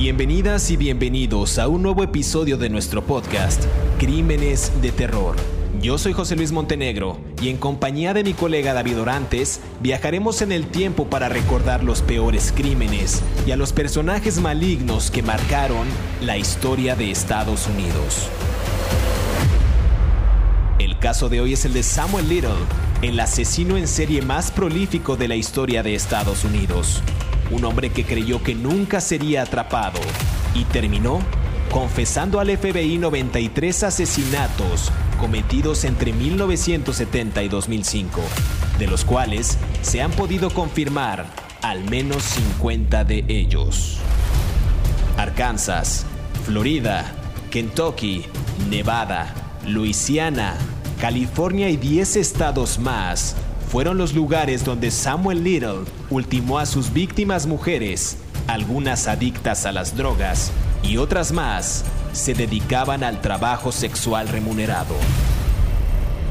Bienvenidas y bienvenidos a un nuevo episodio de nuestro podcast, Crímenes de Terror. Yo soy José Luis Montenegro y en compañía de mi colega David Orantes viajaremos en el tiempo para recordar los peores crímenes y a los personajes malignos que marcaron la historia de Estados Unidos. El caso de hoy es el de Samuel Little, el asesino en serie más prolífico de la historia de Estados Unidos un hombre que creyó que nunca sería atrapado y terminó confesando al FBI 93 asesinatos cometidos entre 1970 y 2005, de los cuales se han podido confirmar al menos 50 de ellos. Arkansas, Florida, Kentucky, Nevada, Luisiana, California y 10 estados más fueron los lugares donde Samuel Little ultimó a sus víctimas mujeres, algunas adictas a las drogas y otras más se dedicaban al trabajo sexual remunerado.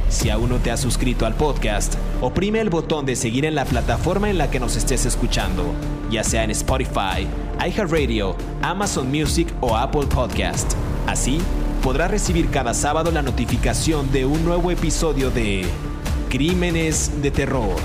Si aún no te has suscrito al podcast, oprime el botón de seguir en la plataforma en la que nos estés escuchando, ya sea en Spotify, iHeartRadio, Amazon Music o Apple Podcast. Así podrás recibir cada sábado la notificación de un nuevo episodio de Crímenes de terror.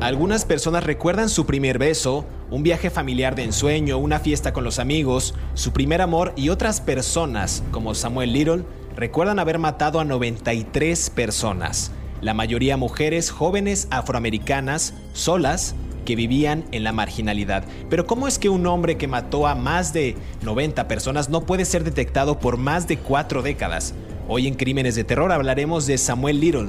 Algunas personas recuerdan su primer beso, un viaje familiar de ensueño, una fiesta con los amigos, su primer amor y otras personas, como Samuel Little, recuerdan haber matado a 93 personas, la mayoría mujeres jóvenes afroamericanas, solas, que vivían en la marginalidad. Pero ¿cómo es que un hombre que mató a más de 90 personas no puede ser detectado por más de cuatro décadas? Hoy en Crímenes de Terror hablaremos de Samuel Little.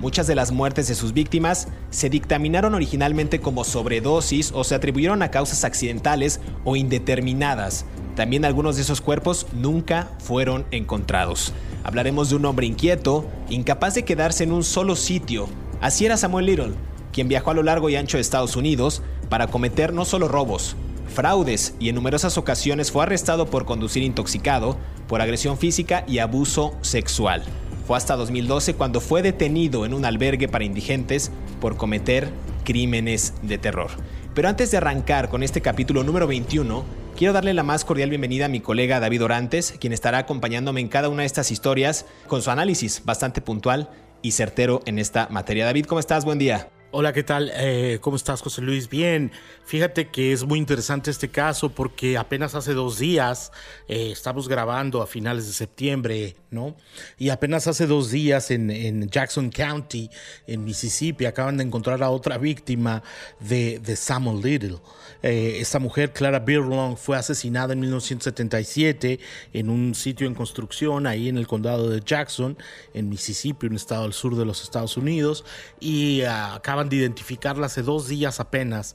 Muchas de las muertes de sus víctimas se dictaminaron originalmente como sobredosis o se atribuyeron a causas accidentales o indeterminadas. También algunos de esos cuerpos nunca fueron encontrados. Hablaremos de un hombre inquieto, incapaz de quedarse en un solo sitio. Así era Samuel Little quien viajó a lo largo y ancho de Estados Unidos para cometer no solo robos, fraudes y en numerosas ocasiones fue arrestado por conducir intoxicado, por agresión física y abuso sexual. Fue hasta 2012 cuando fue detenido en un albergue para indigentes por cometer crímenes de terror. Pero antes de arrancar con este capítulo número 21, quiero darle la más cordial bienvenida a mi colega David Orantes, quien estará acompañándome en cada una de estas historias con su análisis bastante puntual y certero en esta materia. David, ¿cómo estás? Buen día. Hola, ¿qué tal? Eh, ¿Cómo estás, José Luis? Bien. Fíjate que es muy interesante este caso porque apenas hace dos días, eh, estamos grabando a finales de septiembre, ¿no? Y apenas hace dos días en, Jackson County, en Mississippi, acaban de encontrar a otra víctima de, Samuel Little. Eh, esta mujer, Clara Birlong, fue asesinada en 1977 en un sitio en construcción ahí en el condado de Jackson, en Mississippi, un estado al sur de los Estados Unidos, y ah, acaban de identificarla hace dos días apenas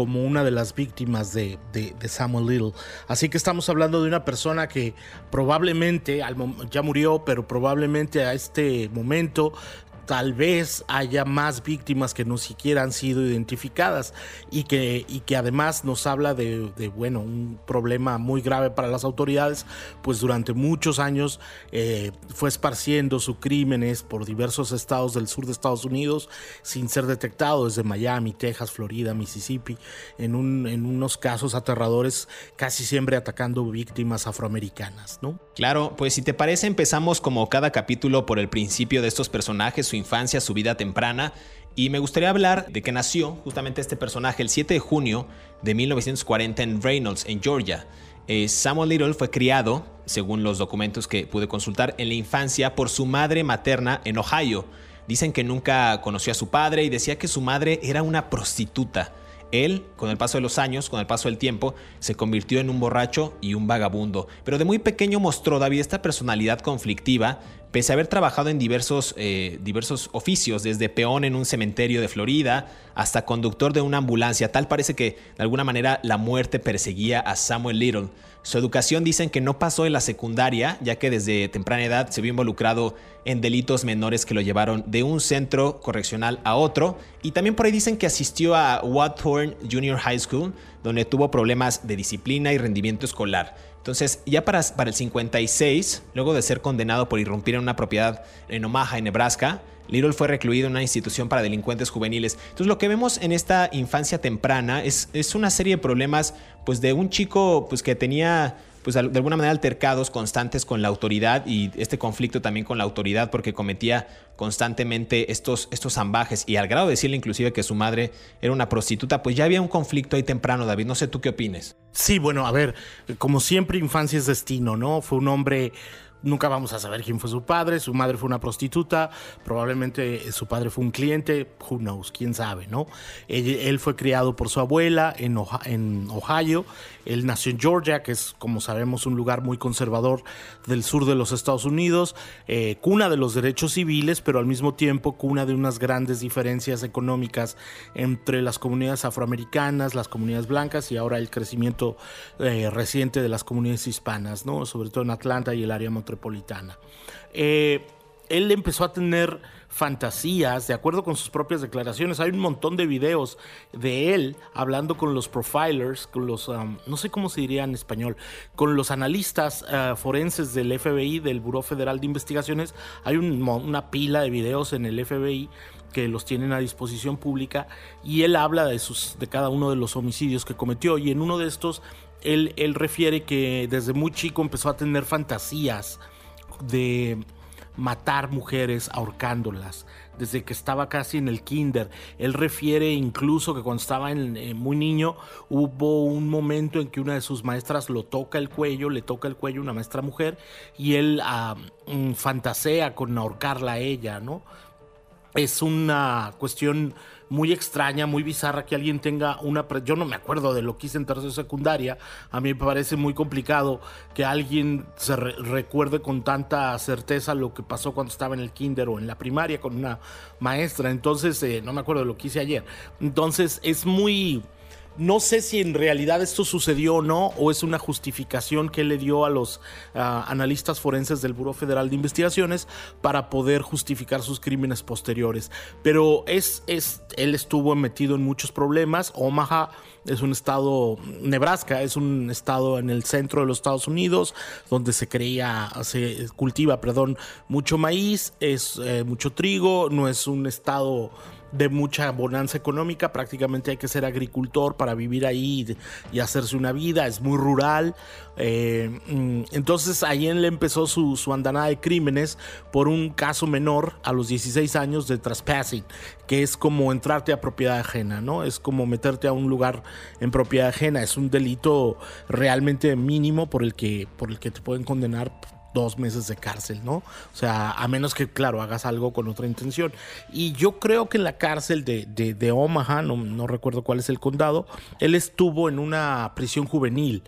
como una de las víctimas de, Samuel Little. Así que estamos hablando de una persona que probablemente, ya murió, pero probablemente a este momento tal vez haya más víctimas que no siquiera han sido identificadas y que, y que además nos habla de, bueno, un problema muy grave para las autoridades, pues durante muchos años eh, fue esparciendo sus crímenes por diversos estados del sur de Estados Unidos sin ser detectado, desde Miami, Texas, Florida, Mississippi, en, un, en unos casos aterradores, casi siempre atacando víctimas afroamericanas, ¿no? Claro, pues si te parece empezamos como cada capítulo por el principio de estos personajes, su infancia, su vida temprana. Y me gustaría hablar de que nació justamente este personaje el 7 de junio de 1940 en Reynolds, en Georgia. Eh, Samuel Little fue criado, según los documentos que pude consultar, en la infancia por su madre materna en Ohio. Dicen que nunca conoció a su padre y decía que su madre era una prostituta. Él, con el paso de los años, con el paso del tiempo, se convirtió en un borracho y un vagabundo. Pero de muy pequeño mostró David esta personalidad conflictiva, pese a haber trabajado en diversos, eh, diversos oficios, desde peón en un cementerio de Florida hasta conductor de una ambulancia. Tal parece que de alguna manera la muerte perseguía a Samuel Little. Su educación dicen que no pasó en la secundaria, ya que desde temprana edad se vio involucrado en delitos menores que lo llevaron de un centro correccional a otro. Y también por ahí dicen que asistió a Wathorn Junior High School, donde tuvo problemas de disciplina y rendimiento escolar. Entonces, ya para, para el 56, luego de ser condenado por irrumpir en una propiedad en Omaha, en Nebraska, Little fue recluido en una institución para delincuentes juveniles. Entonces lo que vemos en esta infancia temprana es, es una serie de problemas pues de un chico pues que tenía pues de alguna manera altercados constantes con la autoridad y este conflicto también con la autoridad porque cometía constantemente estos, estos zambajes y al grado de decirle inclusive que su madre era una prostituta, pues ya había un conflicto ahí temprano, David. No sé tú qué opines. Sí, bueno, a ver, como siempre infancia es destino, ¿no? Fue un hombre Nunca vamos a saber quién fue su padre, su madre fue una prostituta, probablemente su padre fue un cliente, who knows, quién sabe, ¿no? Él, fue criado por su abuela en, Ohio, él nació en Georgia, que es, como sabemos, un lugar muy conservador del sur de los Estados Unidos, eh, cuna de los derechos civiles, pero al mismo tiempo cuna de unas grandes diferencias económicas entre las comunidades afroamericanas, las comunidades blancas y ahora el crecimiento eh, reciente de las comunidades hispanas, ¿no? Sobre todo en Atlanta y el área metropolitana. Eh, él empezó a tener fantasías, de acuerdo con sus propias declaraciones. Hay un montón de videos de él hablando con los profilers, con los, um, no sé cómo se diría en español, con los analistas uh, forenses del FBI, del Buró Federal de Investigaciones. Hay una pila de videos en el FBI que los tienen a disposición pública y él habla de, sus, de cada uno de los homicidios que cometió y en uno de estos él, refiere que desde muy chico empezó a tener fantasías de matar mujeres ahorcándolas desde que estaba casi en el kinder. Él refiere incluso que cuando estaba en, eh, muy niño hubo un momento en que una de sus maestras lo toca el cuello, le toca el cuello una maestra mujer y él ah, mm, fantasea con ahorcarla a ella, ¿no? Es una cuestión muy extraña, muy bizarra que alguien tenga una... Yo no me acuerdo de lo que hice en tercera secundaria. A mí me parece muy complicado que alguien se recuerde con tanta certeza lo que pasó cuando estaba en el kinder o en la primaria con una maestra. Entonces, eh, no me acuerdo de lo que hice ayer. Entonces, es muy no sé si en realidad esto sucedió o no, o es una justificación que le dio a los ah, analistas forenses del Buró Federal de Investigaciones para poder justificar sus crímenes posteriores. Pero es, es, él estuvo metido en muchos problemas. Omaha es un estado, Nebraska es un estado en el centro de los Estados Unidos, donde se creía, se cultiva, perdón, mucho maíz, es eh, mucho trigo, no es un estado de mucha bonanza económica, prácticamente hay que ser agricultor para vivir ahí y, hacerse una vida, es muy rural. Eh, mm, entonces ahí él empezó su, su, andanada de crímenes por un caso menor a los 16 años de trespassing, que es como entrarte a propiedad ajena, ¿no? Es como meterte a un lugar en propiedad ajena, es un delito realmente mínimo por el que, por el que te pueden condenar dos meses de cárcel, ¿no? O sea, a menos que, claro, hagas algo con otra intención. Y yo creo que en la cárcel de, de, Omaha, no, recuerdo cuál es el condado, él estuvo en una prisión juvenil.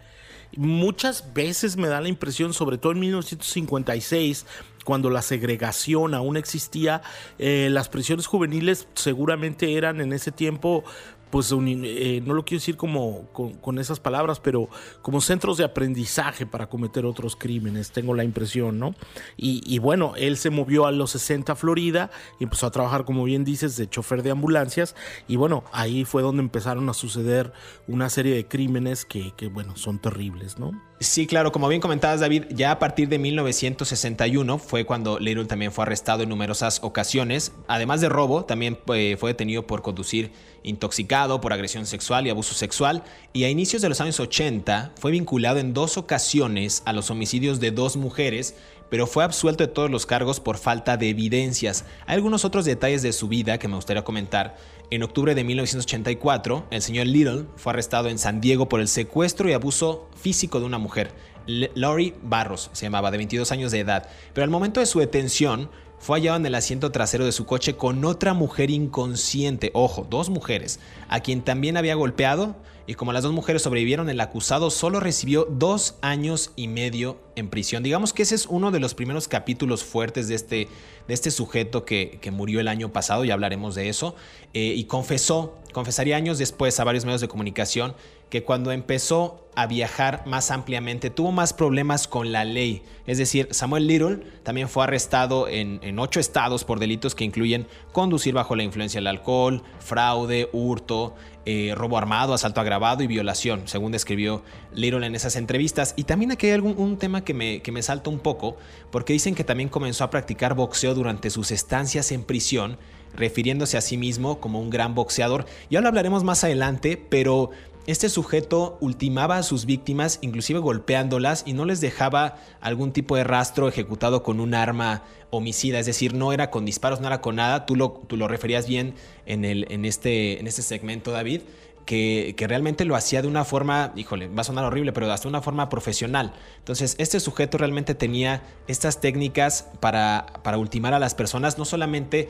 Muchas veces me da la impresión, sobre todo en 1956, cuando la segregación aún existía, eh, las prisiones juveniles seguramente eran en ese tiempo pues eh, no lo quiero decir como con, esas palabras, pero como centros de aprendizaje para cometer otros crímenes, tengo la impresión, ¿no? Y, bueno, él se movió a los 60 a Florida y empezó a trabajar, como bien dices, de chofer de ambulancias y bueno, ahí fue donde empezaron a suceder una serie de crímenes que, bueno, son terribles, ¿no? Sí, claro, como bien comentabas David, ya a partir de 1961 fue cuando Little también fue arrestado en numerosas ocasiones. Además de robo, también eh, fue detenido por conducir intoxicado, por agresión sexual y abuso sexual. Y a inicios de los años 80 fue vinculado en dos ocasiones a los homicidios de dos mujeres, pero fue absuelto de todos los cargos por falta de evidencias. Hay algunos otros detalles de su vida que me gustaría comentar. En octubre de 1984, el señor Little fue arrestado en San Diego por el secuestro y abuso físico de una mujer. Lori Barros se llamaba, de 22 años de edad. Pero al momento de su detención, fue hallado en el asiento trasero de su coche con otra mujer inconsciente, ojo, dos mujeres, a quien también había golpeado y como las dos mujeres sobrevivieron, el acusado solo recibió dos años y medio en prisión. Digamos que ese es uno de los primeros capítulos fuertes de este, de este sujeto que, murió el año pasado, ya hablaremos de eso, eh, y confesó, confesaría años después a varios medios de comunicación que cuando empezó a viajar más ampliamente tuvo más problemas con la ley. Es decir, Samuel Little también fue arrestado en, ocho estados por delitos que incluyen conducir bajo la influencia del alcohol, fraude, hurto, eh, robo armado, asalto agravado y violación, según describió Little en esas entrevistas. Y también aquí hay algún, un tema que me, que me salta un poco, porque dicen que también comenzó a practicar boxeo durante sus estancias en prisión refiriéndose a sí mismo como un gran boxeador. Ya lo hablaremos más adelante, pero este sujeto ultimaba a sus víctimas, inclusive golpeándolas, y no les dejaba algún tipo de rastro ejecutado con un arma homicida, es decir, no era con disparos, no era con nada. Tú lo, tú lo referías bien en, el, en, este, en este segmento, David. Que, que, realmente lo hacía de una forma, híjole, va a sonar horrible, pero hasta una forma profesional. Entonces, este sujeto realmente tenía estas técnicas para, para ultimar a las personas, no solamente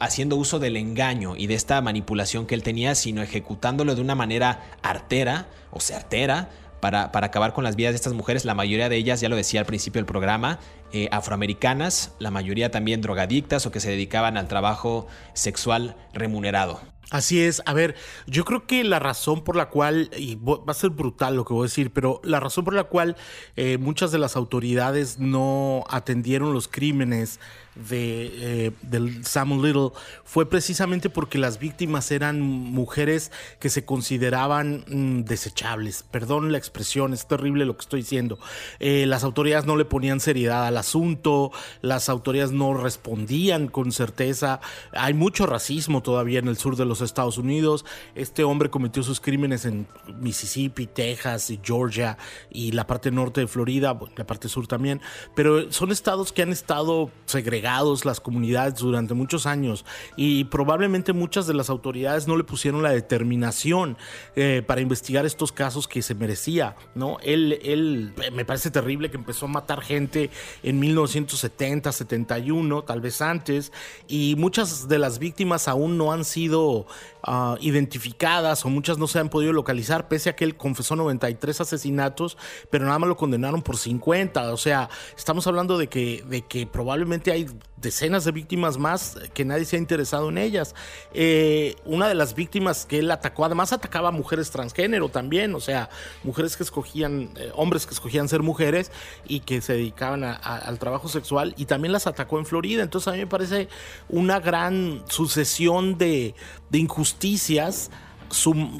haciendo uso del engaño y de esta manipulación que él tenía, sino ejecutándolo de una manera artera o certera para, para, acabar con las vidas de estas mujeres, la mayoría de ellas, ya lo decía al principio del programa, eh, afroamericanas, la mayoría también drogadictas o que se dedicaban al trabajo sexual remunerado. Así es, a ver, yo creo que la razón por la cual, y va a ser brutal lo que voy a decir, pero la razón por la cual eh, muchas de las autoridades no atendieron los crímenes de, eh, del Samuel Little fue precisamente porque las víctimas eran mujeres que se consideraban mm, desechables. Perdón la expresión, es terrible lo que estoy diciendo. Eh, las autoridades no le ponían seriedad al asunto, las autoridades no respondían con certeza. Hay mucho racismo todavía en el sur de los Estados Unidos. Este hombre cometió sus crímenes en Mississippi, Texas Georgia y la parte norte de Florida, la parte sur también, pero son estados que han estado segregados las comunidades durante muchos años y probablemente muchas de las autoridades no le pusieron la determinación eh, para investigar estos casos que se merecía, ¿no? Él, él me parece terrible que empezó a matar gente en 1970, 71, tal vez antes, y muchas de las víctimas aún no han sido ah, identificadas o muchas no se han podido localizar, pese a que él confesó 93 asesinatos, pero nada más lo condenaron por 50, o sea, estamos hablando de que, de que probablemente hay decenas de víctimas más que nadie se ha interesado en ellas. Eh, una de las víctimas que él atacó, además atacaba a mujeres transgénero también, o sea, mujeres que escogían, eh, hombres que escogían ser mujeres y que se dedicaban al trabajo sexual y también las atacó en Florida. Entonces a mí me parece una gran sucesión de, de injusticias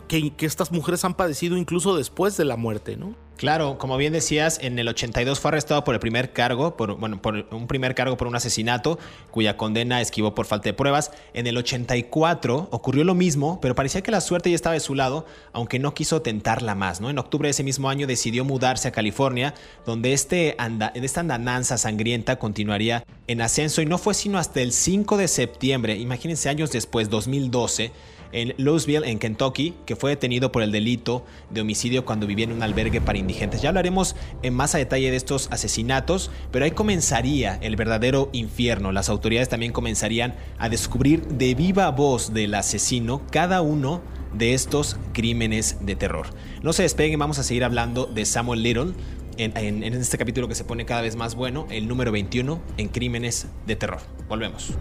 que, estas mujeres han padecido incluso después de la muerte, ¿no? Claro, como bien decías, en el 82 fue arrestado por el primer cargo, por, bueno, por un primer cargo por un asesinato, cuya condena esquivó por falta de pruebas. En el 84 ocurrió lo mismo, pero parecía que la suerte ya estaba de su lado, aunque no quiso tentarla más. ¿no? En octubre de ese mismo año decidió mudarse a California, donde este esta andananza sangrienta continuaría en ascenso y no fue sino hasta el 5 de septiembre, imagínense años después, 2012, en Louisville, en Kentucky, que fue detenido por el delito de homicidio cuando vivía en un albergue para indigentes. Ya hablaremos en más a detalle de estos asesinatos, pero ahí comenzaría el verdadero infierno. Las autoridades también comenzarían a descubrir de viva voz del asesino cada uno de estos crímenes de terror. No se despeguen, vamos a seguir hablando de Samuel Little. En, en este capítulo que se pone cada vez más bueno, el número 21 en crímenes de terror. Volvemos.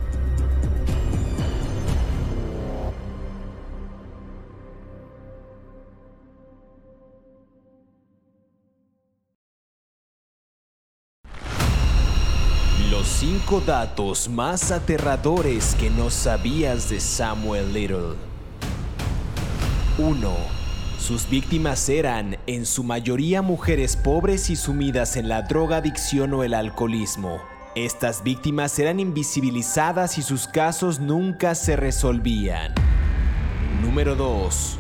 Cinco datos más aterradores que no sabías de Samuel Little. 1. Sus víctimas eran, en su mayoría, mujeres pobres y sumidas en la drogadicción o el alcoholismo. Estas víctimas eran invisibilizadas y sus casos nunca se resolvían. Número 2.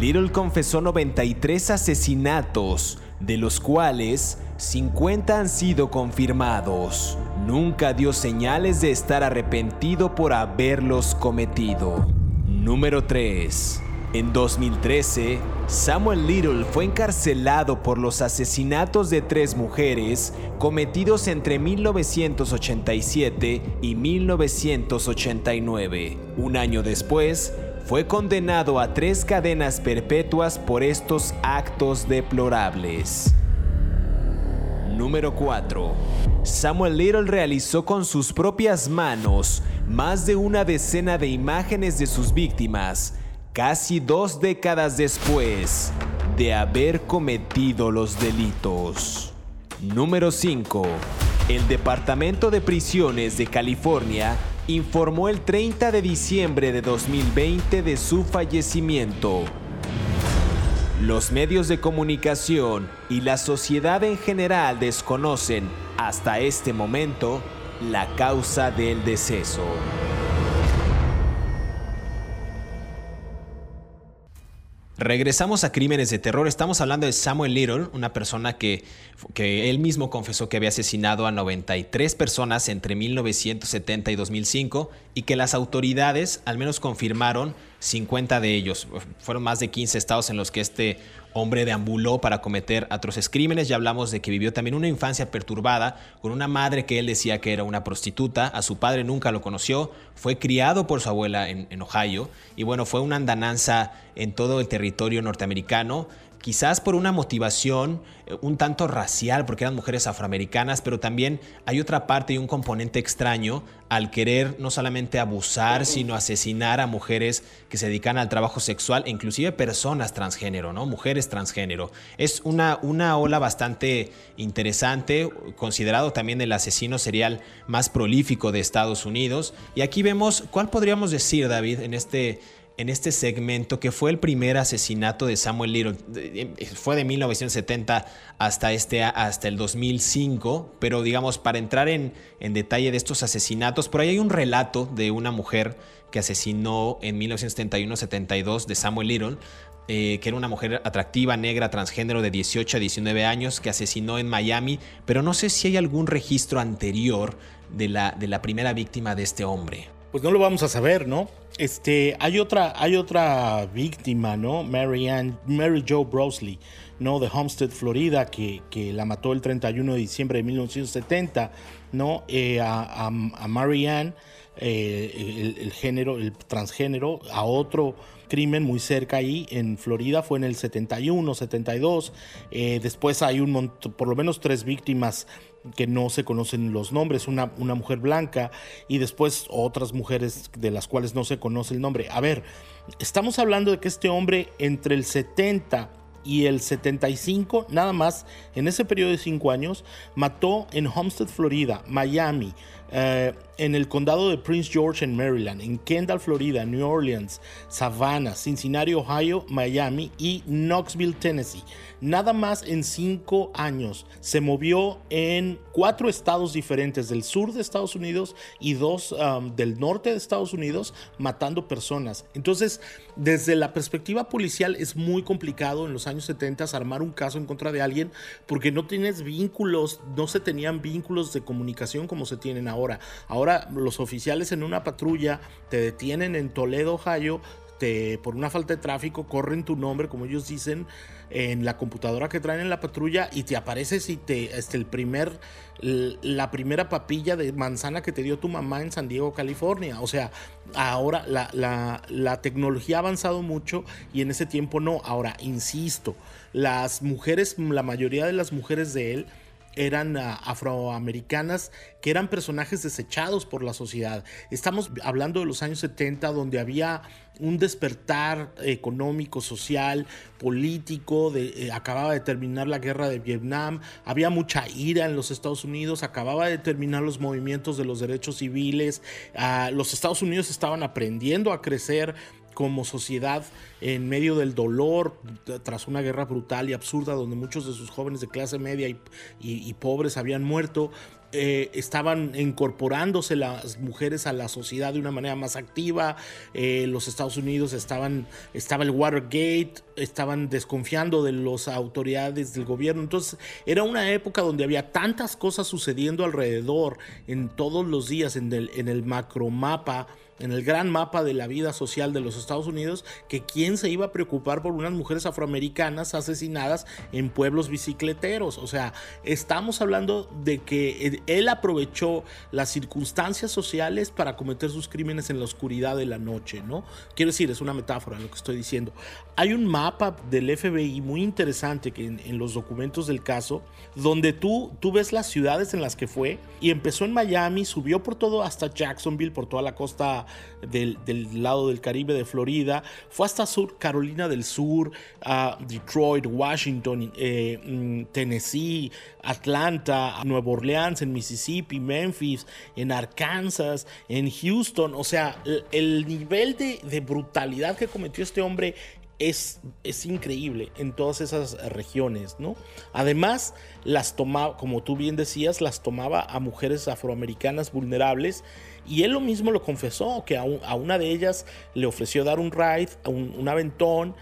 Little confesó 93 asesinatos, de los cuales 50 han sido confirmados. Nunca dio señales de estar arrepentido por haberlos cometido. Número 3. En 2013, Samuel Little fue encarcelado por los asesinatos de tres mujeres cometidos entre 1987 y 1989. Un año después, fue condenado a tres cadenas perpetuas por estos actos deplorables. Número 4. Samuel Little realizó con sus propias manos más de una decena de imágenes de sus víctimas, casi dos décadas después. de haber cometido los delitos. Número 5. El Departamento de Prisiones de California informó el 30 de diciembre de 2020 de su fallecimiento. Los medios de comunicación y la sociedad en general desconocen hasta este momento la causa del deceso. Regresamos a Crímenes de Terror. Estamos hablando de Samuel Little, una persona que, que, él mismo confesó que había asesinado a 93 personas entre 1970 y 2005 y que las autoridades al menos confirmaron 50 de ellos. Fueron más de 15 estados en los que este hombre deambuló para cometer atroces crímenes. Ya hablamos de que vivió también una infancia perturbada con una madre que él decía que era una prostituta. A su padre nunca lo conoció. Fue criado por su abuela en, en Ohio. Y bueno, fue una andananza en todo el territorio norteamericano quizás por una motivación eh, un tanto racial, porque eran mujeres afroamericanas, pero también hay otra parte y un componente extraño al querer no solamente abusar, sino asesinar a mujeres que se dedican al trabajo sexual e inclusive personas transgénero, ¿no? Mujeres transgénero. Es una, una ola bastante interesante, considerado también el asesino serial más prolífico de Estados Unidos. Y aquí vemos, ¿cuál podríamos decir, David, en este en este segmento que fue el primer asesinato de Samuel Little. Fue de 1970 hasta, este, hasta el 2005, pero digamos, para entrar en, en detalle de estos asesinatos, por ahí hay un relato de una mujer que asesinó en 1971-72 de Samuel Little, eh, que era una mujer atractiva, negra, transgénero de 18 a 19 años, que asesinó en Miami, pero no sé si hay algún registro anterior de la, de la primera víctima de este hombre. Pues no lo vamos a saber, ¿no? Este, hay otra, hay otra víctima, ¿no? Mary, Ann, Mary Jo Brosley, ¿no? De Homestead, Florida, que, que, la mató el 31 de diciembre de 1970, ¿no? Eh, a, a, Mary Ann, eh, el, género, el transgénero, a otro crimen muy cerca ahí en Florida, fue en el 71, 72. Eh, después hay un montón, por lo menos tres víctimas que no se conocen los nombres, una, una mujer blanca y después otras mujeres de las cuales no se conoce el nombre. A ver, estamos hablando de que este hombre entre el 70 y el 75, nada más, en ese periodo de cinco años, mató en Homestead, Florida, Miami, eh, en el condado de Prince George en Maryland, en Kendall, Florida, New Orleans, Savannah, Cincinnati, Ohio, Miami y Knoxville, Tennessee. Nada más en cinco años se movió en cuatro estados diferentes del sur de Estados Unidos y dos um, del norte de Estados Unidos matando personas. Entonces, desde la perspectiva policial es muy complicado en los años 70 armar un caso en contra de alguien porque no tienes vínculos, no se tenían vínculos de comunicación como se tienen ahora. Ahora los oficiales en una patrulla te detienen en Toledo, Ohio, te, por una falta de tráfico, corren tu nombre, como ellos dicen, en la computadora que traen en la patrulla y te aparece si te, este, el primer, la primera papilla de manzana que te dio tu mamá en San Diego, California. O sea, ahora la, la, la tecnología ha avanzado mucho y en ese tiempo no. Ahora, insisto, las mujeres, la mayoría de las mujeres de él, eran uh, afroamericanas que eran personajes desechados por la sociedad. Estamos hablando de los años 70 donde había un despertar económico, social, político, eh, acababa de terminar la guerra de Vietnam, había mucha ira en los Estados Unidos, acababa de terminar los movimientos de los derechos civiles, uh, los Estados Unidos estaban aprendiendo a crecer como sociedad en medio del dolor tras una guerra brutal y absurda donde muchos de sus jóvenes de clase media y, y, pobres habían muerto. Eh, estaban incorporándose las mujeres a la sociedad de una manera más activa. Eh, los Estados Unidos estaban, estaba el Watergate, estaban desconfiando de las autoridades del gobierno. Entonces era una época donde había tantas cosas sucediendo alrededor en todos los días en el, en el macromapa en el gran mapa de la vida social de los Estados Unidos, que quién se iba a preocupar por unas mujeres afroamericanas asesinadas en pueblos bicicleteros. O sea, estamos hablando de que él aprovechó las circunstancias sociales para cometer sus crímenes en la oscuridad de la noche, ¿no? Quiero decir, es una metáfora lo que estoy diciendo. Hay un mapa del FBI muy interesante que en, los documentos del caso, donde tú, tú ves las ciudades en las que fue y empezó en Miami, subió por todo hasta Jacksonville, por toda la costa del, lado del Caribe de Florida, fue hasta Sur Carolina del Sur, a Detroit, Washington, eh, mm, Tennessee, Atlanta, Nueva Orleans, en Mississippi, Memphis, en Arkansas, en Houston. O sea, el, nivel de, de brutalidad que cometió este hombre es, es, increíble en todas esas regiones, ¿no? Además, las tomaba, como tú bien decías, las tomaba a mujeres afroamericanas vulnerables y él lo mismo lo confesó, que a, una de ellas le ofreció dar un ride, un, aventón,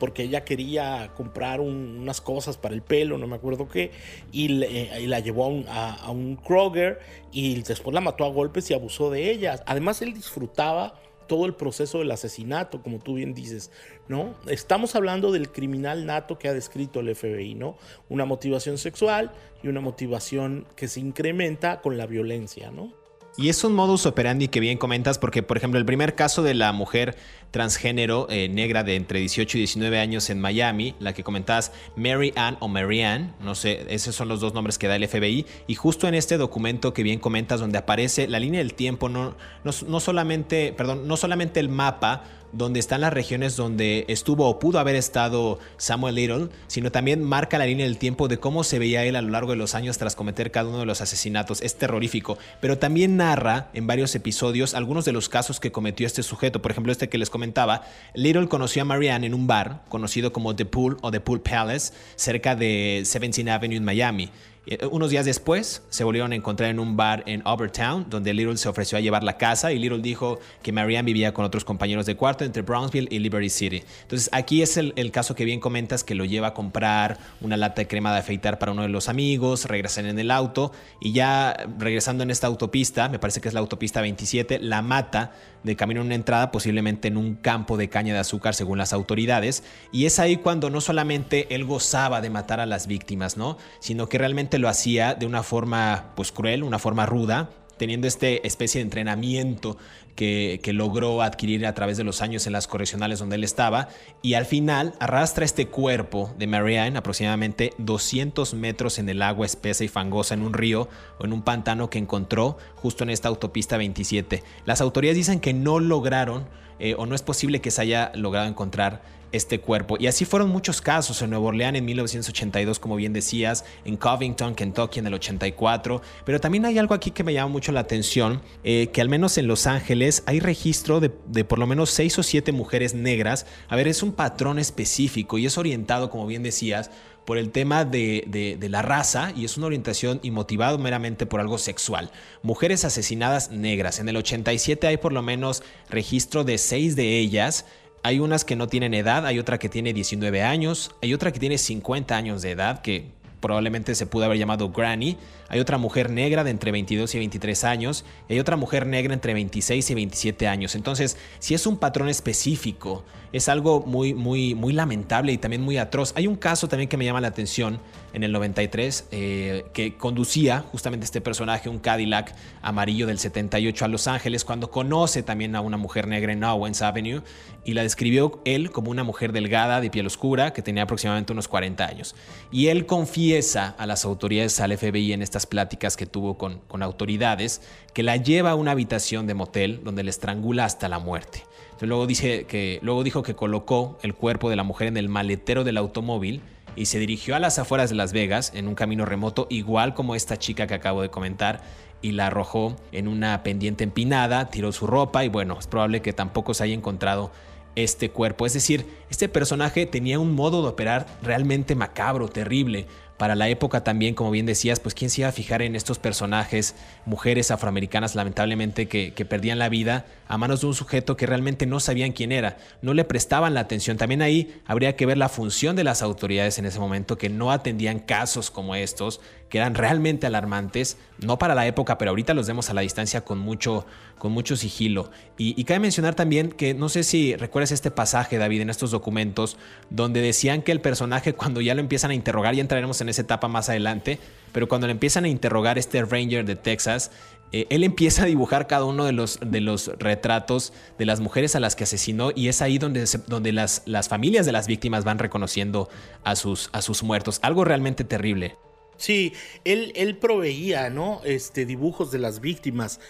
porque ella quería comprar unas cosas para el pelo, no me acuerdo qué, y, la llevó a un, a un Kroger y después la mató a golpes y abusó de ella. Además, él disfrutaba todo el proceso del asesinato, como tú bien dices, ¿no? Estamos hablando del criminal nato que ha descrito el FBI, ¿no? Una motivación sexual y una motivación que se incrementa con la violencia, ¿no? Y es un modus operandi que bien comentas porque, por ejemplo, el primer caso de la mujer transgénero eh, negra de entre 18 y 19 años en Miami, la que comentabas, Mary Ann o Mary Ann, no sé, esos son los dos nombres que da el FBI, y justo en este documento que bien comentas donde aparece la línea del tiempo, no, no, no solamente, perdón, no solamente el mapa, donde están las regiones donde estuvo o pudo haber estado Samuel Little, sino también marca la línea del tiempo de cómo se veía él a lo largo de los años tras cometer cada uno de los asesinatos. Es terrorífico, pero también narra en varios episodios algunos de los casos que cometió este sujeto. Por ejemplo, este que les comentaba, Little conoció a Marianne en un bar conocido como The Pool o The Pool Palace, cerca de 17 Avenue en Miami. Eh, unos días después se volvieron a encontrar en un bar en Overtown, donde Little se ofreció a llevar la casa y Little dijo que Marianne vivía con otros compañeros de cuarto entre Brownsville y Liberty City. Entonces aquí es el, caso que bien comentas, que lo lleva a comprar una lata de crema de afeitar para uno de los amigos, regresan en el auto y ya regresando en esta autopista, me parece que es la autopista 27, la mata de camino a una entrada, posiblemente en un campo de caña de azúcar según las autoridades. Y es ahí cuando no solamente él gozaba de matar a las víctimas, ¿no? Sino que realmente lo hacía de una forma pues cruel, una forma ruda, teniendo este especie de entrenamiento que, logró adquirir a través de los años en las correccionales donde él estaba, y al final arrastra este cuerpo de Marianne aproximadamente 200 metros en el agua espesa y fangosa en un río o en un pantano que encontró justo en esta autopista 27. Las autoridades dicen que no lograron eh, o no es posible que se haya logrado encontrar este cuerpo. Y así fueron muchos casos en Nueva Orleans en 1982, como bien decías, en Covington, Kentucky en el 84. Pero también hay algo aquí que me llama mucho la atención, eh, que al menos en Los Ángeles hay registro de, por lo menos seis o siete mujeres negras. A ver, es un patrón específico y es orientado, como bien decías, por el tema de, de, la raza y es una orientación y motivado meramente por algo sexual. Mujeres asesinadas negras. En el 87 hay por lo menos registro de seis de ellas hay unas que no tienen edad, hay otra que tiene 19 años, hay otra que tiene 50 años de edad, que probablemente se pudo haber llamado Granny. Hay otra mujer negra de entre 22 y 23 años. Y hay otra mujer negra entre 26 y 27 años. Entonces, si es un patrón específico, es algo muy, muy, muy lamentable y también muy atroz. Hay un caso también que me llama la atención en el 93 eh, que conducía justamente este personaje, un Cadillac amarillo del 78 a Los Ángeles, cuando conoce también a una mujer negra en Owens Avenue y la describió él como una mujer delgada, de piel oscura, que tenía aproximadamente unos 40 años. Y él confiesa a las autoridades, al FBI, en pláticas que tuvo con, autoridades, que la lleva a una habitación de motel donde le estrangula hasta la muerte. luego, dice que, luego dijo que colocó el cuerpo de la mujer en el maletero del automóvil y se dirigió a las afueras de Las Vegas en un camino remoto, igual como esta chica que acabo de comentar, y la arrojó en una pendiente empinada, tiró su ropa y bueno, es probable que tampoco se haya encontrado este cuerpo. Es decir, este personaje tenía un modo de operar realmente macabro, terrible. Para la época también, como bien decías, pues quién se iba a fijar en estos personajes, mujeres afroamericanas lamentablemente que, perdían la vida a manos de un sujeto que realmente no sabían quién era, no le prestaban la atención. También ahí habría que ver la función de las autoridades en ese momento que no atendían casos como estos, que eran realmente alarmantes, no para la época, pero ahorita los vemos a la distancia con mucho, con mucho sigilo. Y, cabe mencionar también que no sé si recuerdas este pasaje, David, en estos documentos, donde decían que el personaje cuando ya lo empiezan a interrogar, ya entraremos en esa etapa más adelante, pero cuando le empiezan a interrogar este Ranger de Texas, eh, él empieza a dibujar cada uno de los, de los retratos de las mujeres a las que asesinó y es ahí donde, donde las, las familias de las víctimas van reconociendo a sus, a sus muertos. Algo realmente terrible. Sí, él, él proveía, ¿no? Este, dibujos de las víctimas.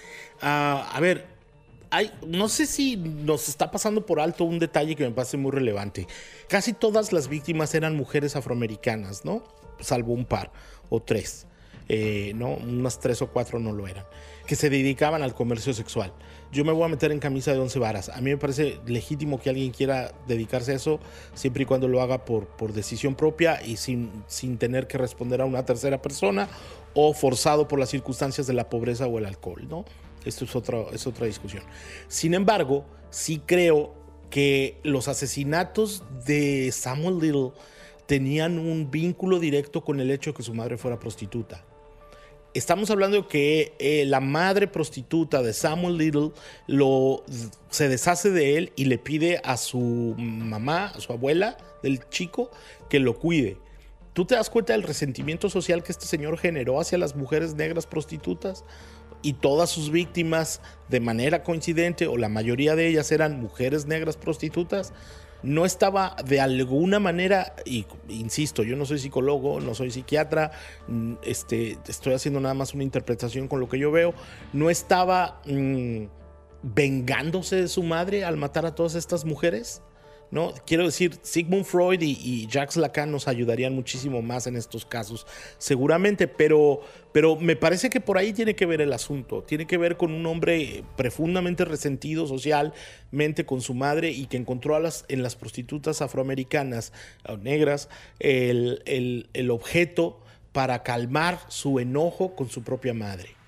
Ah, a ver, hay, no sé si nos está pasando por alto un detalle que me parece muy relevante. Casi todas las víctimas eran mujeres afroamericanas, ¿no? Salvo un par o tres. Eh, ¿no? Unas tres o cuatro no lo eran, que se dedicaban al comercio sexual. Yo me voy a meter en camisa de once varas. A mí me parece legítimo que alguien quiera dedicarse a eso, siempre y cuando lo haga por, por decisión propia y sin, sin tener que responder a una tercera persona o forzado por las circunstancias de la pobreza o el alcohol, ¿no? Esto es es otra discusión. Sin embargo, sí creo que los asesinatos de Samuel Little tenían un vínculo directo con el hecho de que su madre fuera prostituta. Estamos hablando que eh, la madre prostituta de Samuel Little lo, se deshace de él y le pide a su mamá, a su abuela del chico, que lo cuide. ¿Tú te das cuenta del resentimiento social que este señor generó hacia las mujeres negras prostitutas? y todas sus víctimas de manera coincidente o la mayoría de ellas eran mujeres negras prostitutas, no estaba de alguna manera, y insisto, yo no soy psicólogo, no soy psiquiatra, mm, este, estoy haciendo nada más una interpretación con lo que yo veo, no estaba mm, vengándose de su madre al matar a todas estas mujeres. ¿No? Quiero decir, Sigmund Freud y, Jacques Lacan nos ayudarían muchísimo más en estos casos, seguramente, pero, pero me parece que por ahí tiene que ver el asunto, tiene que ver con un hombre profundamente resentido socialmente con su madre y que encontró a las, en las prostitutas afroamericanas o negras el, el objeto para calmar su enojo con su propia madre.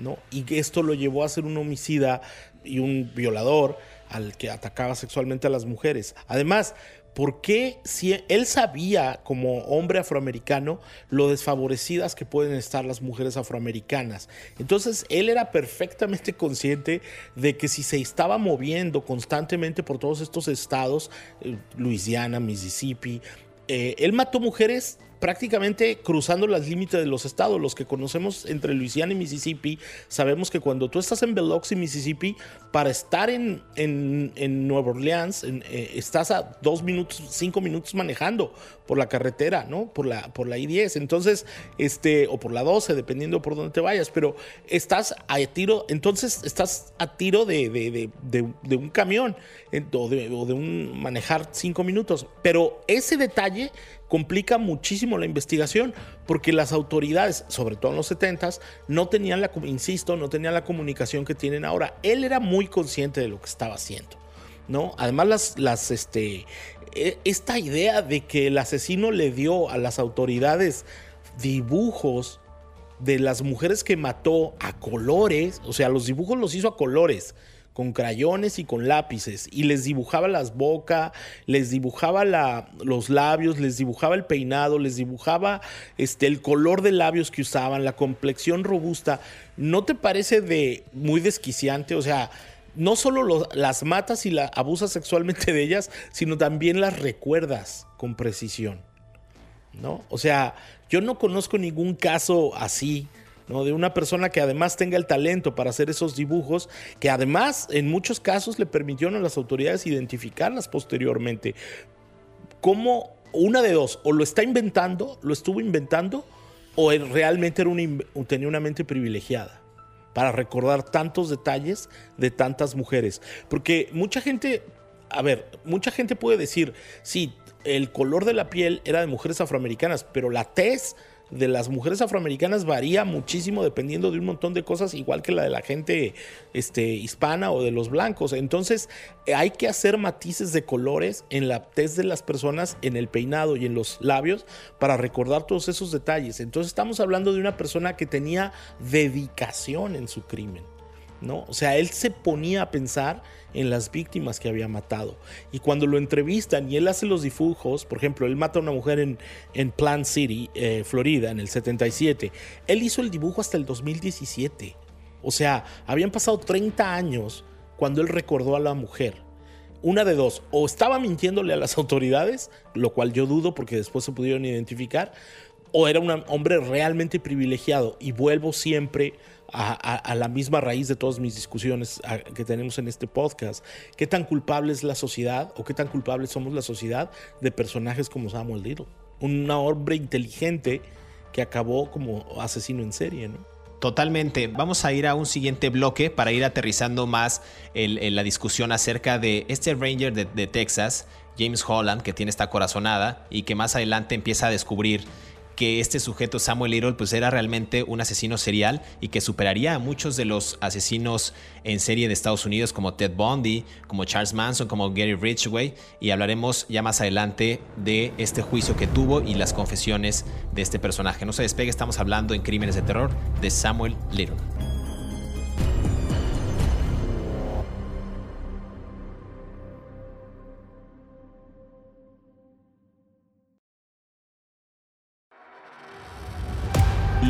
¿no? Y esto lo llevó a ser un homicida y un violador al que atacaba sexualmente a las mujeres. Además, ¿por qué si él sabía como hombre afroamericano lo desfavorecidas que pueden estar las mujeres afroamericanas? Entonces, él era perfectamente consciente de que si se estaba moviendo constantemente por todos estos estados, eh, Luisiana, Mississippi, eh, él mató mujeres prácticamente cruzando las límites de los estados. Los que conocemos entre Luisiana y Mississippi, sabemos que cuando tú estás en Biloxi, Mississippi, para estar en, en, Nueva Orleans, eh, estás a dos minutos, cinco minutos manejando por la carretera, ¿no? Por la, por la I-10. Entonces, este, o por la 12, dependiendo por dónde te vayas, pero estás a tiro, entonces estás a tiro de, de, un camión o de, o de un manejar cinco minutos. Pero ese detalle complica muchísimo la investigación porque las autoridades, sobre todo en los 70 no tenían la, insisto, no tenían la comunicación que tienen ahora. Él era muy consciente de lo que estaba haciendo. ¿No? Además, las, las, este, e, esta idea de que el asesino le dio a las autoridades dibujos de las mujeres que mató a colores, o sea, los dibujos los hizo a colores, con crayones y con lápices y les dibujaba las bocas, les dibujaba la, los labios, les dibujaba el peinado, les dibujaba este, el color de labios que usaban, la complexión robusta. ¿No te parece de muy desquiciante? O sea, no solo las matas y la abusas sexualmente de ellas, sino también las recuerdas con precisión. ¿No? O sea, yo no conozco ningún caso así de una persona que además tenga el talento para hacer esos dibujos, que además en muchos casos le permitieron a las autoridades identificarlas posteriormente. Como una de dos, o lo está inventando, lo estuvo inventando, o realmente era tenía una mente privilegiada para recordar tantos detalles de tantas mujeres. Porque mucha gente, a ver, mucha gente puede decir, sí, el color de la piel era de mujeres afroamericanas, pero la tez de las mujeres afroamericanas varía muchísimo dependiendo de un montón de cosas, igual que la de la gente este, hispana o de los blancos. Entonces hay que hacer matices de colores en la tez de las personas, en el peinado y en los labios para recordar todos esos detalles. Entonces estamos hablando de una persona que tenía dedicación en su crimen. ¿No? O sea, él se ponía a pensar en las víctimas que había matado. Y cuando lo entrevistan y él hace los dibujos, por ejemplo, él mata a una mujer en, en Plant City, eh, Florida, en el 77, él hizo el dibujo hasta el 2017. O sea, habían pasado 30 años cuando él recordó a la mujer. Una de dos, o estaba mintiéndole a las autoridades, lo cual yo dudo porque después se pudieron identificar, o era un hombre realmente privilegiado. Y vuelvo siempre a, la misma raíz de todas mis discusiones que tenemos en este podcast. ¿Qué tan culpable es la sociedad o qué tan culpable somos la sociedad de personajes como Samuel Little? Un hombre inteligente que acabó como asesino en serie, ¿no? Totalmente. Vamos a ir a un siguiente bloque para ir aterrizando más en la discusión acerca de este Ranger de, de Texas, James Holland, que tiene esta corazonada y que más adelante empieza a descubrir que este sujeto Samuel Little pues era realmente un asesino serial y que superaría a muchos de los asesinos en serie de Estados Unidos como Ted Bundy, como Charles Manson, como Gary Ridgway y hablaremos ya más adelante de este juicio que tuvo y las confesiones de este personaje. No se despegue, estamos hablando en Crímenes de Terror de Samuel Little.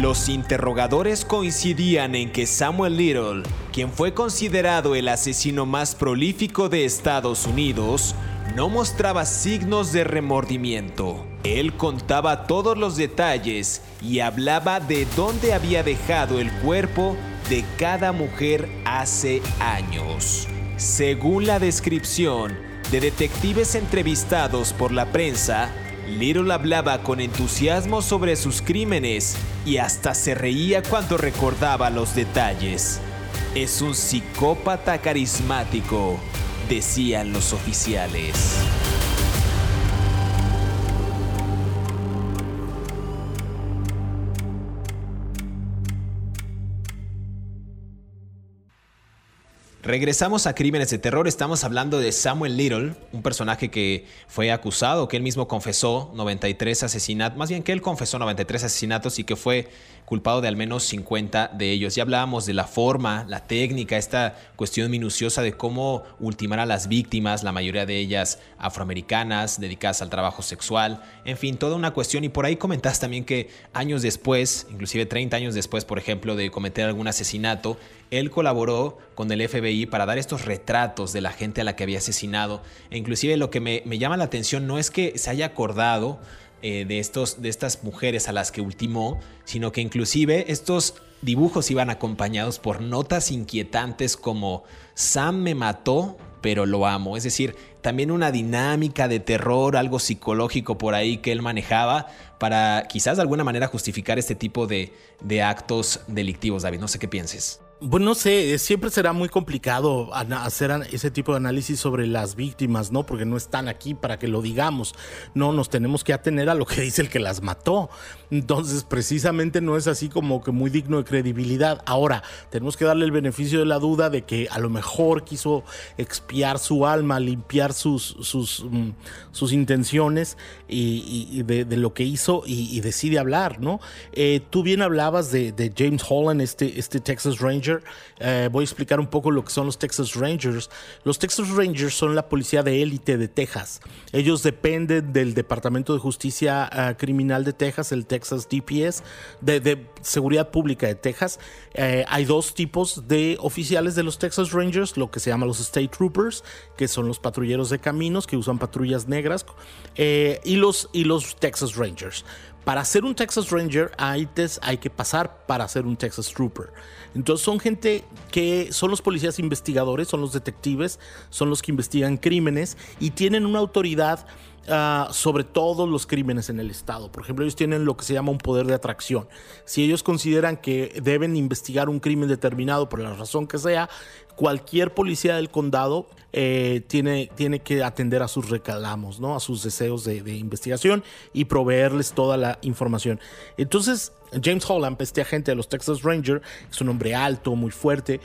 Los interrogadores coincidían en que Samuel Little, quien fue considerado el asesino más prolífico de Estados Unidos, no mostraba signos de remordimiento. Él contaba todos los detalles y hablaba de dónde había dejado el cuerpo de cada mujer hace años. Según la descripción de detectives entrevistados por la prensa, Little hablaba con entusiasmo sobre sus crímenes y hasta se reía cuando recordaba los detalles. Es un psicópata carismático, decían los oficiales. Regresamos a Crímenes de Terror, estamos hablando de Samuel Little, un personaje que fue acusado, que él mismo confesó 93 asesinatos, más bien que él confesó 93 asesinatos y que fue culpado de al menos 50 de ellos. Ya hablábamos de la forma, la técnica, esta cuestión minuciosa de cómo ultimar a las víctimas, la mayoría de ellas afroamericanas, dedicadas al trabajo sexual, en fin, toda una cuestión. Y por ahí comentas también que años después, inclusive 30 años después, por ejemplo, de cometer algún asesinato, él colaboró con el FBI para dar estos retratos de la gente a la que había asesinado. E inclusive lo que me, me llama la atención no es que se haya acordado eh, de, estos, de estas mujeres a las que ultimó, sino que inclusive estos dibujos iban acompañados por notas inquietantes como Sam me mató, pero lo amo. Es decir, también una dinámica de terror, algo psicológico por ahí que él manejaba para quizás de alguna manera justificar este tipo de, de actos delictivos, David. No sé qué pienses. Bueno, no sé, siempre será muy complicado hacer ese tipo de análisis sobre las víctimas, ¿no? Porque no están aquí para que lo digamos. No, nos tenemos que atener a lo que dice el que las mató. Entonces, precisamente no es así como que muy digno de credibilidad. Ahora, tenemos que darle el beneficio de la duda de que a lo mejor quiso expiar su alma, limpiar sus, sus, mm, sus intenciones y, de, lo que hizo y, decide hablar, ¿no? Eh, tú bien hablabas de, de James Holland, este, este Texas Ranger eh, voy a explicar un poco lo que son los Texas Rangers. Los Texas Rangers son la policía de élite de Texas. Ellos dependen del Departamento de Justicia eh, Criminal de Texas, el Texas DPS, de, Seguridad Pública de Texas. Eh, hay dos tipos de oficiales de los Texas Rangers, lo que se llama los State Troopers, que son los patrulleros de caminos que usan patrullas negras, y, los, y los Texas Rangers. Para ser un Texas Ranger hay, hay que pasar para ser un Texas Trooper. Entonces son gente que son los policías investigadores, son los detectives, son los que investigan crímenes y tienen una autoridad ah, sobre todos los crímenes en el estado. Por ejemplo, ellos tienen lo que se llama un poder de atracción. Si ellos consideran que deben investigar un crimen determinado por la razón que sea, cualquier policía del condado eh, tiene, tiene que atender a sus reclamos, ¿no? a sus deseos de, de investigación y proveerles toda la información. Entonces, James Holland, este agente de los Texas Rangers, es un hombre alto, muy fuerte,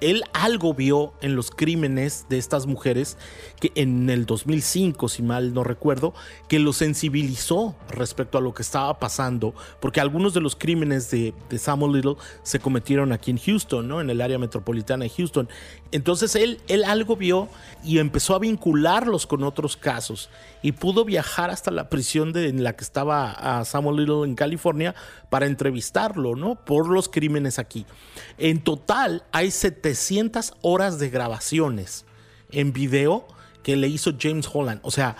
él algo vio en los crímenes de estas mujeres que en el 2005, si mal no recuerdo, que lo sensibilizó respecto a lo que estaba pasando, porque algunos de los crímenes de, Samuel Little se cometieron aquí en Houston, ¿no? en el área metropolitana de Houston. Entonces él, él algo vio y empezó a vincularlos con otros casos y pudo viajar hasta la prisión de, en la que estaba Samuel Little en California para entrevistarlo, ¿no? Por los crímenes aquí. En total hay 700 horas de grabaciones en video que le hizo James Holland. O sea,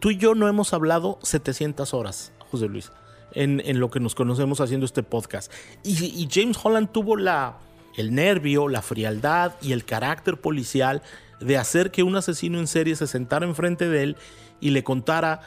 tú y yo no hemos hablado 700 horas, José Luis, en, lo que nos conocemos haciendo este podcast. Y James Holland tuvo la, el nervio, la frialdad y el carácter policial de hacer que un asesino en serie se sentara enfrente de él y le contara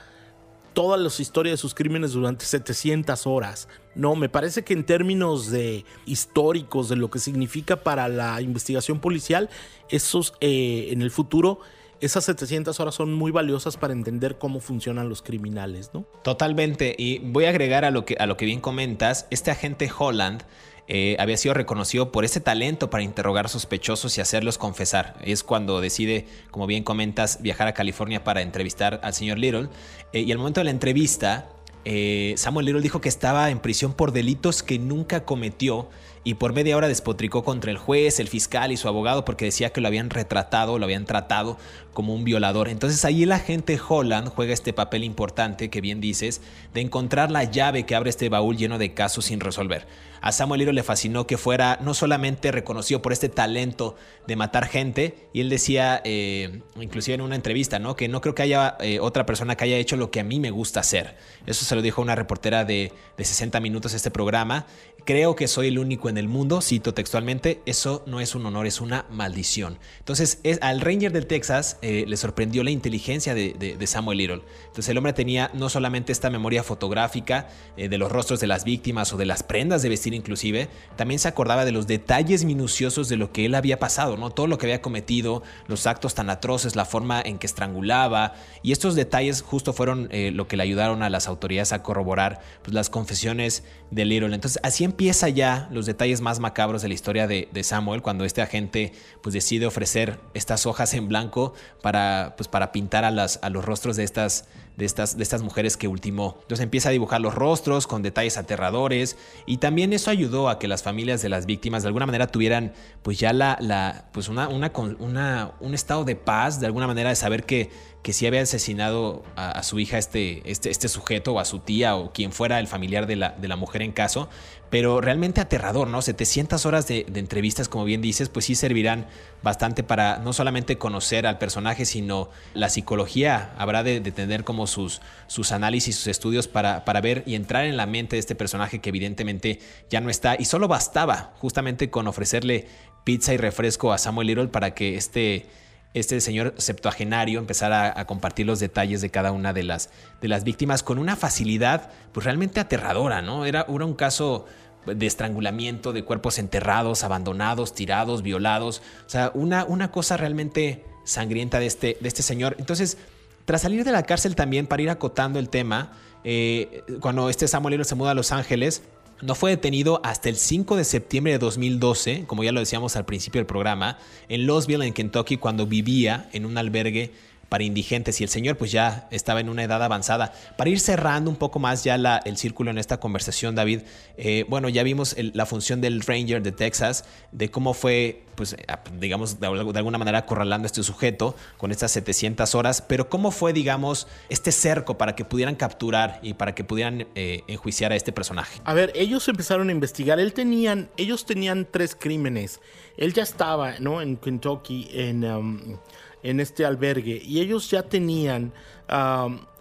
toda la historia de sus crímenes durante 700 horas. No, me parece que en términos de históricos, de lo que significa para la investigación policial, esos eh, en el futuro esas 700 horas son muy valiosas para entender cómo funcionan los criminales, ¿no? Totalmente. Y voy a agregar a lo que, a lo que bien comentas, este agente Holland eh, había sido reconocido por ese talento para interrogar sospechosos y hacerlos confesar. Es cuando decide, como bien comentas, viajar a California para entrevistar al señor Little. Eh, y al momento de la entrevista, eh, Samuel Little dijo que estaba en prisión por delitos que nunca cometió y por media hora despotricó contra el juez, el fiscal y su abogado porque decía que lo habían retratado, lo habían tratado como un violador. Entonces ahí el agente Holland juega este papel importante que bien dices, de encontrar la llave que abre este baúl lleno de casos sin resolver. A Samuel Little le fascinó que fuera no solamente reconocido por este talento de matar gente, y él decía, eh, inclusive en una entrevista, ¿no? que no creo que haya eh, otra persona que haya hecho lo que a mí me gusta hacer. Eso se lo dijo una reportera de, de 60 minutos este programa. Creo que soy el único en el mundo, cito textualmente, eso no es un honor, es una maldición. Entonces, es, al Ranger del Texas eh, le sorprendió la inteligencia de, Samuel Little. Entonces, el hombre tenía no solamente esta memoria fotográfica de los rostros de las víctimas o de las prendas de vestir, inclusive, también se acordaba de los detalles minuciosos de lo que él había pasado, ¿no? Todo lo que había cometido, los actos tan atroces, la forma en que estrangulaba, y estos detalles justo fueron eh, lo que le ayudaron a las autoridades a corroborar pues, las confesiones de Little. Entonces, así empieza ya los detalles más macabros de la historia de, Samuel, cuando este agente pues decide ofrecer estas hojas en blanco para, pues, para pintar a, las, a los rostros de estas de estas, de estas mujeres que ultimó. Entonces empieza a dibujar los rostros con detalles aterradores y también eso ayudó a que las familias de las víctimas de alguna manera tuvieran pues ya la, la pues una, una, una, un estado de paz, de alguna manera de saber que, que había asesinado a, su hija este, este, este sujeto o a su tía o quien fuera el familiar de la, de la mujer en caso, pero realmente aterrador, ¿no? 700 horas de, entrevistas, como bien dices, pues sí servirán bastante para no solamente conocer al personaje, sino la psicología. Habrá de, tener como sus, sus análisis, sus estudios para, para ver y entrar en la mente de este personaje que evidentemente ya no está. Y solo bastaba justamente con ofrecerle pizza y refresco a Samuel Little para que este este señor septuagenario empezara a, compartir los detalles de cada una de las, de las víctimas con una facilidad pues realmente aterradora, ¿no? Era, era un caso de estrangulamiento, de cuerpos enterrados, abandonados, tirados, violados, o sea, una, una cosa realmente sangrienta de este, de este señor. Entonces, tras salir de la cárcel también, para ir acotando el tema, eh, cuando este Samuel se muda a Los Ángeles, no fue detenido hasta el 5 de septiembre de 2012, como ya lo decíamos al principio del programa, en Louisville, en Kentucky, cuando vivía en un albergue para indigentes y el señor pues ya estaba en una edad avanzada. Para ir cerrando un poco más ya el círculo en esta conversación, David, eh, bueno, ya vimos la función del Ranger de Texas, de cómo fue, pues digamos, de, alguna manera acorralando a este sujeto con estas 700 horas, pero cómo fue, digamos, este cerco para que pudieran capturar y para que pudieran eh, enjuiciar a este personaje. A ver, ellos empezaron a investigar, Él tenían, ellos tenían tres crímenes, él ya estaba, ¿no? En Kentucky, en... Um, en este albergue y ellos ya tenían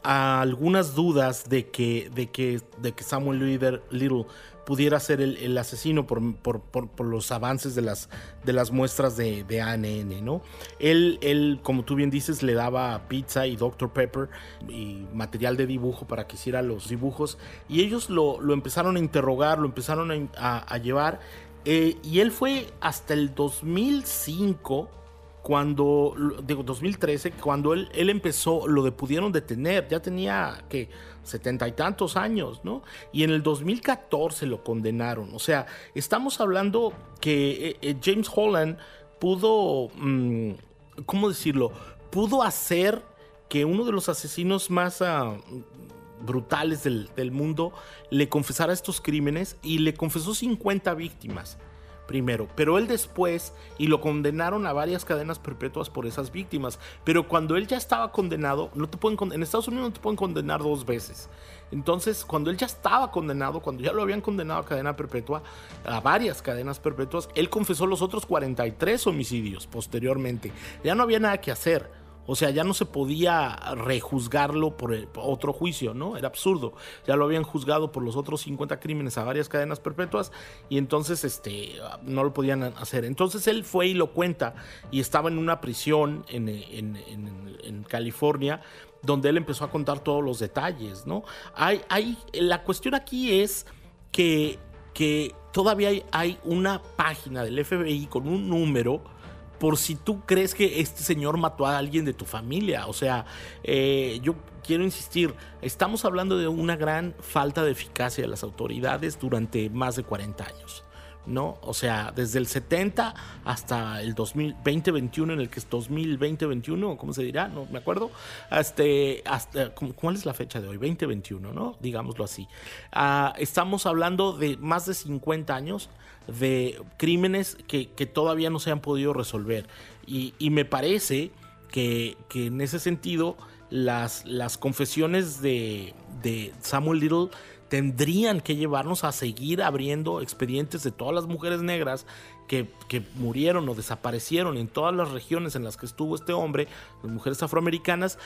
algunas dudas de que, de que, de que Samuel Little pudiera ser el, asesino por, los avances de las, de las muestras de, de, ANN, ¿no? Él, él, como tú bien dices, le daba pizza y Dr. Pepper y material de dibujo para que hiciera los dibujos y ellos lo, empezaron a interrogar, lo empezaron a, llevar eh, y él fue hasta el 2005 cuando, digo, 2013, cuando él, empezó, lo de pudieron detener, ya tenía que setenta y tantos años, ¿no? Y en el 2014 lo condenaron. O sea, estamos hablando que eh, eh, James Holland pudo, mm, ¿cómo decirlo? Pudo hacer que uno de los asesinos más ah, brutales del, del, mundo le confesara estos crímenes y le confesó 50 víctimas primero, pero él después, y lo condenaron a varias cadenas perpetuas por esas víctimas, pero cuando él ya estaba condenado, no te pueden en Estados Unidos no te pueden condenar dos veces. Entonces, cuando él ya estaba condenado, cuando ya lo habían condenado a cadena perpetua, a varias cadenas perpetuas, él confesó los otros 43 homicidios posteriormente. Ya no había nada que hacer. O sea, ya no se podía rejuzgarlo por, otro juicio, ¿no? Era absurdo. Ya lo habían juzgado por los otros 50 crímenes a varias cadenas perpetuas y entonces este, no lo podían hacer. Entonces él fue y lo cuenta y estaba en una prisión en, California donde él empezó a contar todos los detalles, ¿no? Hay, hay, la cuestión aquí es que, que todavía hay, hay una página del FBI con un número por si tú crees que este señor mató a alguien de tu familia. O sea, eh, yo quiero insistir, estamos hablando de una gran falta de eficacia de las autoridades durante más de 40 años. ¿no? O sea, desde el 70 hasta el 2021, en el que es 2020-21, ¿cómo se dirá? No me acuerdo. Este, ¿Cuál es la fecha de hoy? 2021, ¿no? Digámoslo así. Ah, estamos hablando de más de 50 años de crímenes que, todavía no se han podido resolver. Y, me parece que, en ese sentido las, las confesiones de, de Samuel Little tendrían que llevarnos a seguir abriendo expedientes de todas las mujeres negras que, que, murieron o desaparecieron en todas las regiones en las que estuvo este hombre, las mujeres afroamericanas,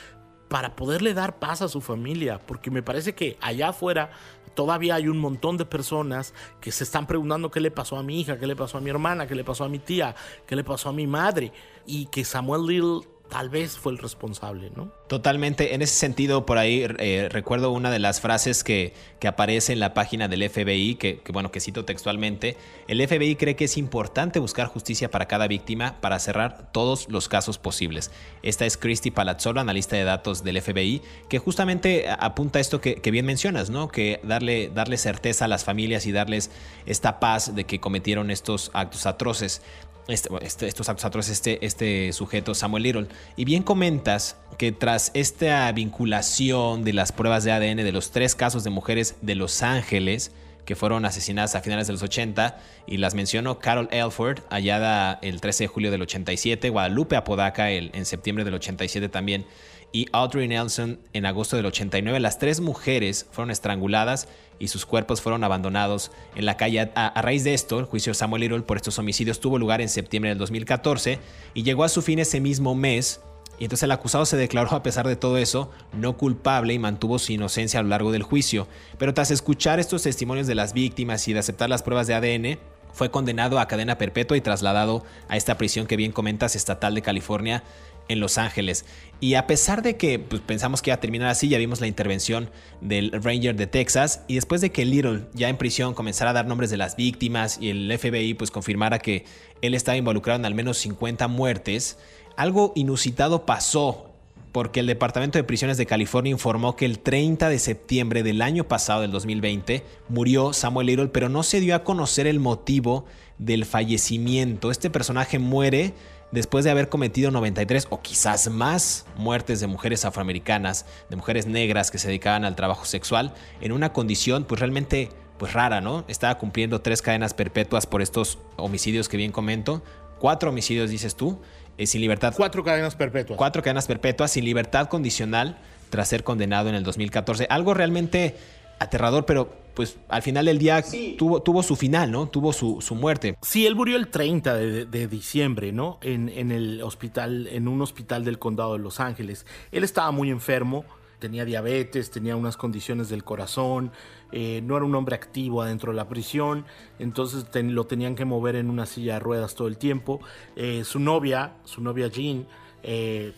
para poderle dar paz a su familia, porque me parece que allá afuera todavía hay un montón de personas que se están preguntando qué le pasó a mi hija, qué le pasó a mi hermana, qué le pasó a mi tía, qué le pasó a mi madre, y que Samuel Little tal vez fue el responsable, ¿no? Totalmente. En ese sentido, por ahí eh, recuerdo una de las frases que, que, aparece en la página del FBI, que, bueno, que cito textualmente. El FBI cree que es importante buscar justicia para cada víctima para cerrar todos los casos posibles. Esta es Christy Palazzolo, analista de datos del FBI, que justamente apunta a esto que, que, bien mencionas, ¿no? Que darle, darle certeza a las familias y darles esta paz de que cometieron estos actos atroces. Este, este, estos actos atroces, este, este sujeto, Samuel Little. Y bien comentas que tras esta vinculación de las pruebas de ADN de los tres casos de mujeres de Los Ángeles, que fueron asesinadas a finales de los 80, y las mencionó Carol Elford, hallada el 13 de julio del 87, Guadalupe Apodaca el, en septiembre del 87 también, y Audrey Nelson en agosto del 89. Las tres mujeres fueron estranguladas y sus cuerpos fueron abandonados en la calle. A, raíz de esto, el juicio Samuel Little por estos homicidios tuvo lugar en septiembre del 2014 y llegó a su fin ese mismo mes. Y entonces el acusado se declaró, a pesar de todo eso, no culpable y mantuvo su inocencia a lo largo del juicio. Pero tras escuchar estos testimonios de las víctimas y de aceptar las pruebas de ADN, fue condenado a cadena perpetua y trasladado a esta prisión que bien comentas, estatal de California, en Los Ángeles. Y a pesar de que pues, pensamos que iba a terminar así, ya vimos la intervención del Ranger de Texas y después de que Little ya en prisión comenzara a dar nombres de las víctimas y el FBI pues confirmara que él estaba involucrado en al menos 50 muertes, algo inusitado pasó porque el Departamento de Prisiones de California informó que el 30 de septiembre del año pasado, del 2020, murió Samuel Little, pero no se dio a conocer el motivo del fallecimiento. Este personaje muere después de haber cometido 93 o quizás más muertes de mujeres afroamericanas, de mujeres negras que se dedicaban al trabajo sexual, en una condición pues realmente pues rara, ¿no? Estaba cumpliendo tres cadenas perpetuas por estos homicidios que bien comento, cuatro homicidios dices tú, eh, sin libertad. Cuatro cadenas perpetuas. Cuatro cadenas perpetuas sin libertad condicional tras ser condenado en el 2014. Algo realmente aterrador, pero pues al final del día tuvo, tuvo su final, ¿no? Tuvo su, su, muerte. Sí, él murió el 30 de, diciembre, ¿no? En, en, el hospital, en un hospital del condado de Los Ángeles. Él estaba muy enfermo, tenía diabetes, tenía unas condiciones del corazón, eh, no era un hombre activo adentro de la prisión, entonces lo tenían que mover en una silla de ruedas todo el tiempo. Eh, su novia, su novia Jean, eh,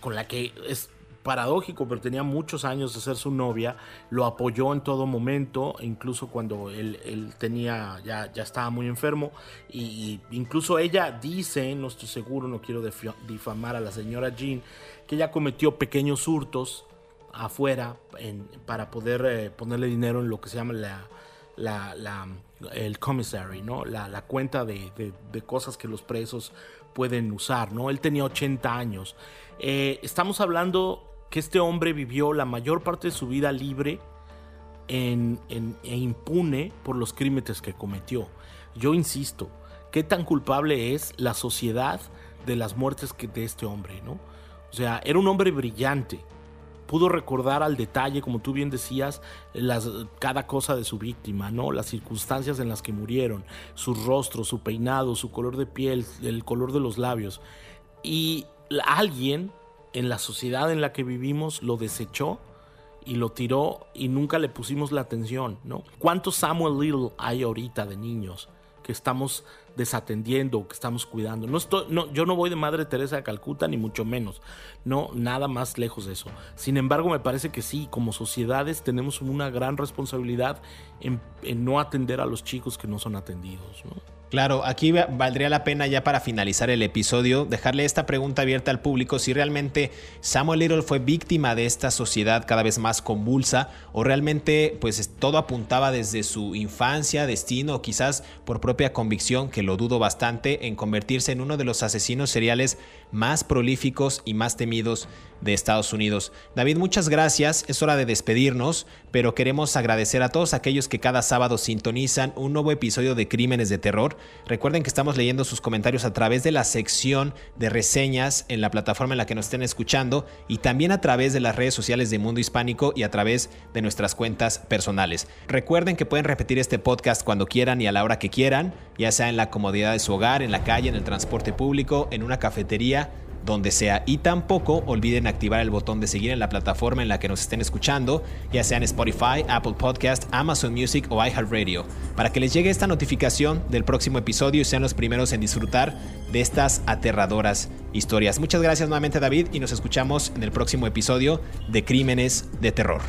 con la que es paradójico, pero tenía muchos años de ser su novia, lo apoyó en todo momento, incluso cuando él, tenía, ya, ya estaba muy enfermo, y, incluso ella dice, no estoy seguro, no quiero difamar a la señora Jean, que ella cometió pequeños hurtos afuera para poder eh, ponerle dinero en lo que se llama la, la, el commissary, ¿no? la, cuenta de, cosas que los presos pueden usar. ¿no? Él tenía 80 años. Eh, estamos hablando que este hombre vivió la mayor parte de su vida libre en, e impune por los crímenes que cometió. Yo insisto, ¿qué tan culpable es la sociedad de las muertes que de este hombre, no? O sea, era un hombre brillante. Pudo recordar al detalle, como tú bien decías, cada cosa de su víctima, ¿no? Las circunstancias en las que murieron, su rostro, su peinado, su color de piel, el color de los labios. Y alguien en la sociedad en la que vivimos lo desechó y lo tiró y nunca le pusimos la atención, ¿no? ¿Cuántos Samuel Little hay ahorita de niños que estamos desatendiendo, que estamos cuidando. No estoy, no, yo no voy de Madre Teresa de Calcuta, ni mucho menos. No, nada más lejos de eso. Sin embargo, me parece que sí, como sociedades tenemos una gran responsabilidad en, en no atender a los chicos que no son atendidos. ¿no? Claro, aquí valdría la pena ya para finalizar el episodio dejarle esta pregunta abierta al público si realmente Samuel Little fue víctima de esta sociedad cada vez más convulsa o realmente pues todo apuntaba desde su infancia, destino o quizás por propia convicción, que lo dudo bastante, en convertirse en uno de los asesinos seriales más prolíficos y más temidos de Estados Unidos. David, muchas gracias. Es hora de despedirnos, pero queremos agradecer a todos aquellos que cada sábado sintonizan un nuevo episodio de Crímenes de Terror. Recuerden que estamos leyendo sus comentarios a través de la sección de reseñas en la plataforma en la que nos estén escuchando y también a través de las redes sociales de Mundo Hispánico y a través de nuestras cuentas personales. Recuerden que pueden repetir este podcast cuando quieran y a la hora que quieran, ya sea en la comodidad de su hogar, en la calle, en el transporte público, en una cafetería donde sea. Y tampoco olviden activar el botón de seguir en la plataforma en la que nos estén escuchando, ya sea en Spotify, Apple Podcast, Amazon Music o iHeartRadio, para que les llegue esta notificación del próximo episodio y sean los primeros en disfrutar de estas aterradoras historias. Muchas gracias nuevamente David y nos escuchamos en el próximo episodio de Crímenes de Terror.